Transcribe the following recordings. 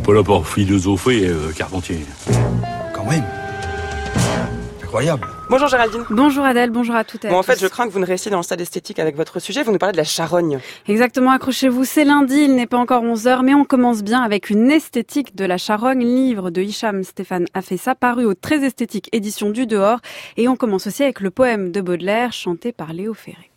n'est pas là pour philosopher, euh, Carpentier. Quand même. Incroyable. Bonjour Géraldine. Bonjour Adèle, bonjour à toutes et à Bon, en tous. fait, je crains que vous ne restiez dans le stade esthétique avec votre sujet. Vous nous parlez de la charogne. Exactement, accrochez-vous, c'est lundi, il n'est pas encore 11h, mais on commence bien avec une esthétique de la charogne, livre de Hicham Stéphane Afessa, paru au Très Esthétique édition du Dehors. Et on commence aussi avec le poème de Baudelaire, chanté par Léo Ferré.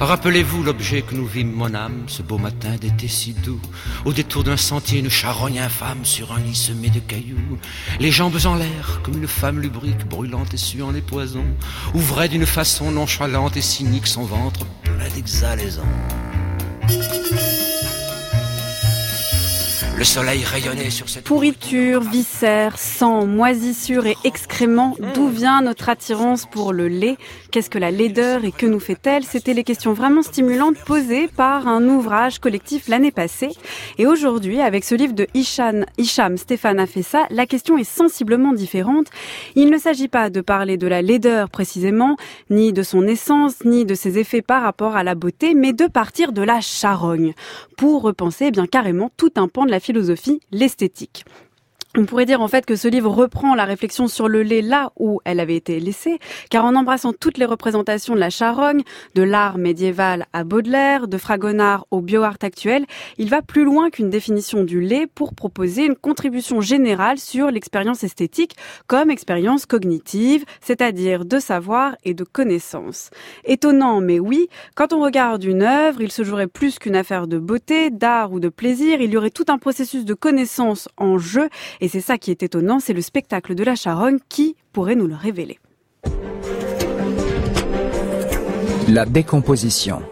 Rappelez-vous l'objet que nous vîmes, mon âme, ce beau matin d'été si doux. Au détour d'un sentier, une charogne infâme sur un lit semé de cailloux. Les jambes en l'air, comme une femme lubrique, brûlante et suant les poisons, ouvrait d'une façon nonchalante et cynique son ventre plein d'exhalaisons. Le soleil rayonnait sur cette Pourriture, viscères, sang, moisissure et excréments, d'où vient notre attirance pour le lait? Qu'est-ce que la laideur et que nous fait-elle? C'était les questions vraiment stimulantes posées par un ouvrage collectif l'année passée. Et aujourd'hui, avec ce livre de Hicham, Hicham Stéphane Afessa, la question est sensiblement différente. Il ne s'agit pas de parler de la laideur précisément, ni de son essence, ni de ses effets par rapport à la beauté, mais de partir de la charogne. Pour repenser eh bien carrément tout un pan de la philosophie, l'esthétique. On pourrait dire en fait que ce livre reprend la réflexion sur le lait là où elle avait été laissée, car en embrassant toutes les représentations de la charogne, de l'art médiéval à Baudelaire, de Fragonard au bioart actuel, il va plus loin qu'une définition du lait pour proposer une contribution générale sur l'expérience esthétique comme expérience cognitive, c'est-à-dire de savoir et de connaissance. Étonnant, mais oui, quand on regarde une œuvre, il se jouerait plus qu'une affaire de beauté, d'art ou de plaisir, il y aurait tout un processus de connaissance en jeu et c'est ça qui est étonnant, c'est le spectacle de la charogne qui pourrait nous le révéler. La décomposition.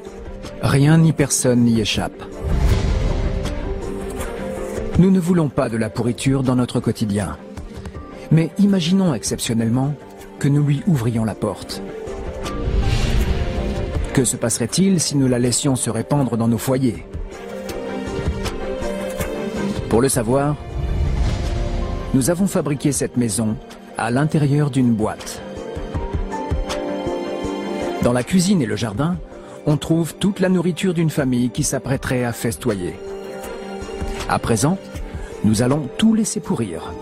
Rien ni personne n'y échappe. Nous ne voulons pas de la pourriture dans notre quotidien. Mais imaginons exceptionnellement que nous lui ouvrions la porte. Que se passerait-il si nous la laissions se répandre dans nos foyers? Pour le savoir, nous avons fabriqué cette maison à l'intérieur d'une boîte. Dans la cuisine et le jardin, on trouve toute la nourriture d'une famille qui s'apprêterait à festoyer. À présent, nous allons tout laisser pourrir.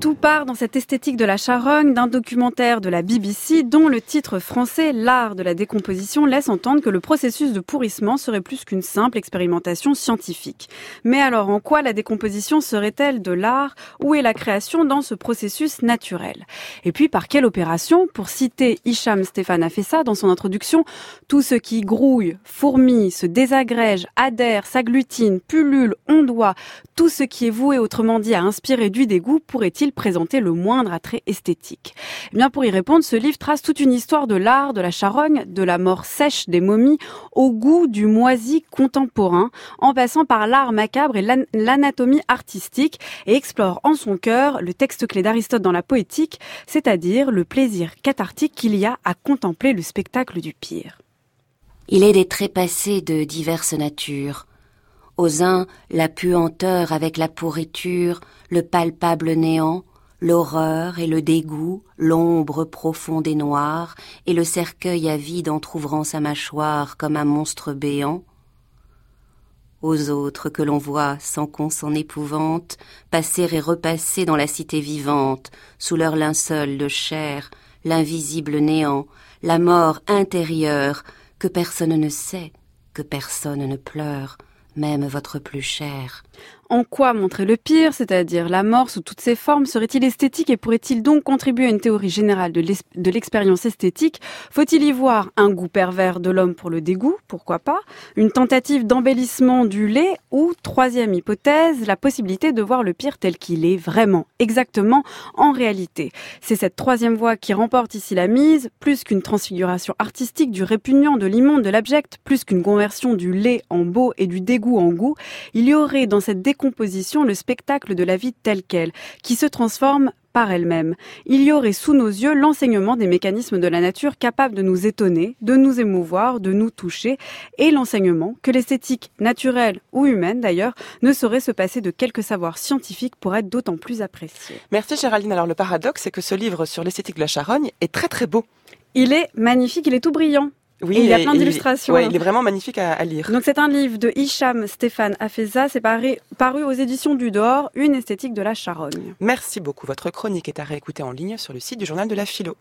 Tout part dans cette esthétique de la charogne d'un documentaire de la BBC dont le titre français L'art de la décomposition laisse entendre que le processus de pourrissement serait plus qu'une simple expérimentation scientifique. Mais alors en quoi la décomposition serait-elle de l'art Où est la création dans ce processus naturel? Et puis par quelle opération? Pour citer Hicham Stéphane Afessa dans son introduction, tout ce qui grouille, fourmille, se désagrège, adhère, s'agglutine, pullule, ondoie, tout ce qui est voué autrement dit à inspirer du dégoût pourrait-il présenter le moindre attrait esthétique? Eh bien, pour y répondre, ce livre trace toute une histoire de l'art, de la charogne, de la mort sèche des momies, au goût du moisi contemporain, en passant par l'art macabre et l'an- l'anatomie artistique, et explore en son cœur le texte clé d'Aristote dans la poétique, c'est-à-dire le plaisir cathartique qu'il y a à contempler le spectacle du pire. Il est des trépassés de diverses natures. Aux uns, la puanteur avec la pourriture, le palpable néant, l'horreur et le dégoût, l'ombre profonde et noire, et le cercueil avide entr'ouvrant sa mâchoire comme un monstre béant. Aux autres que l'on voit, sans qu'on s'en épouvante, passer et repasser dans la cité vivante, sous leur linceul de chair, l'invisible néant, la mort intérieure, que personne ne sait, que personne ne pleure, même votre plus cher. En quoi montrer le pire, c'est-à-dire la mort sous toutes ses formes, serait-il esthétique et pourrait-il donc contribuer à une théorie générale de l'expérience esthétique? Faut-il y voir un goût pervers de l'homme pour le dégoût? Pourquoi pas? Une tentative d'embellissement du lait? Ou, troisième hypothèse, la possibilité de voir le pire tel qu'il est vraiment, exactement, en réalité? C'est cette troisième voie qui remporte ici la mise, plus qu'une transfiguration artistique du répugnant, de l'immonde, de l'abject, plus qu'une conversion du lait en beau et du dégoût en goût, il y aurait dans cette décomposition le spectacle de la vie telle qu'elle, qui se transforme par elle-même. Il y aurait sous nos yeux l'enseignement des mécanismes de la nature capables de nous étonner, de nous émouvoir, de nous toucher, et l'enseignement que l'esthétique naturelle ou humaine d'ailleurs ne saurait se passer de quelques savoirs scientifiques pour être d'autant plus apprécié. Merci Géraldine. Alors le paradoxe, c'est que ce livre sur l'esthétique de la charogne est très très beau. Il est magnifique, il est tout brillant. Oui, Et il y a plein d'illustrations. ouais, il est vraiment magnifique à, à lire. Donc c'est un livre de Hicham Stéphane Afeza, c'est paru, paru aux éditions du Dehors, une esthétique de la charogne. Merci beaucoup. Votre chronique est à réécouter en ligne sur le site du journal de la philo.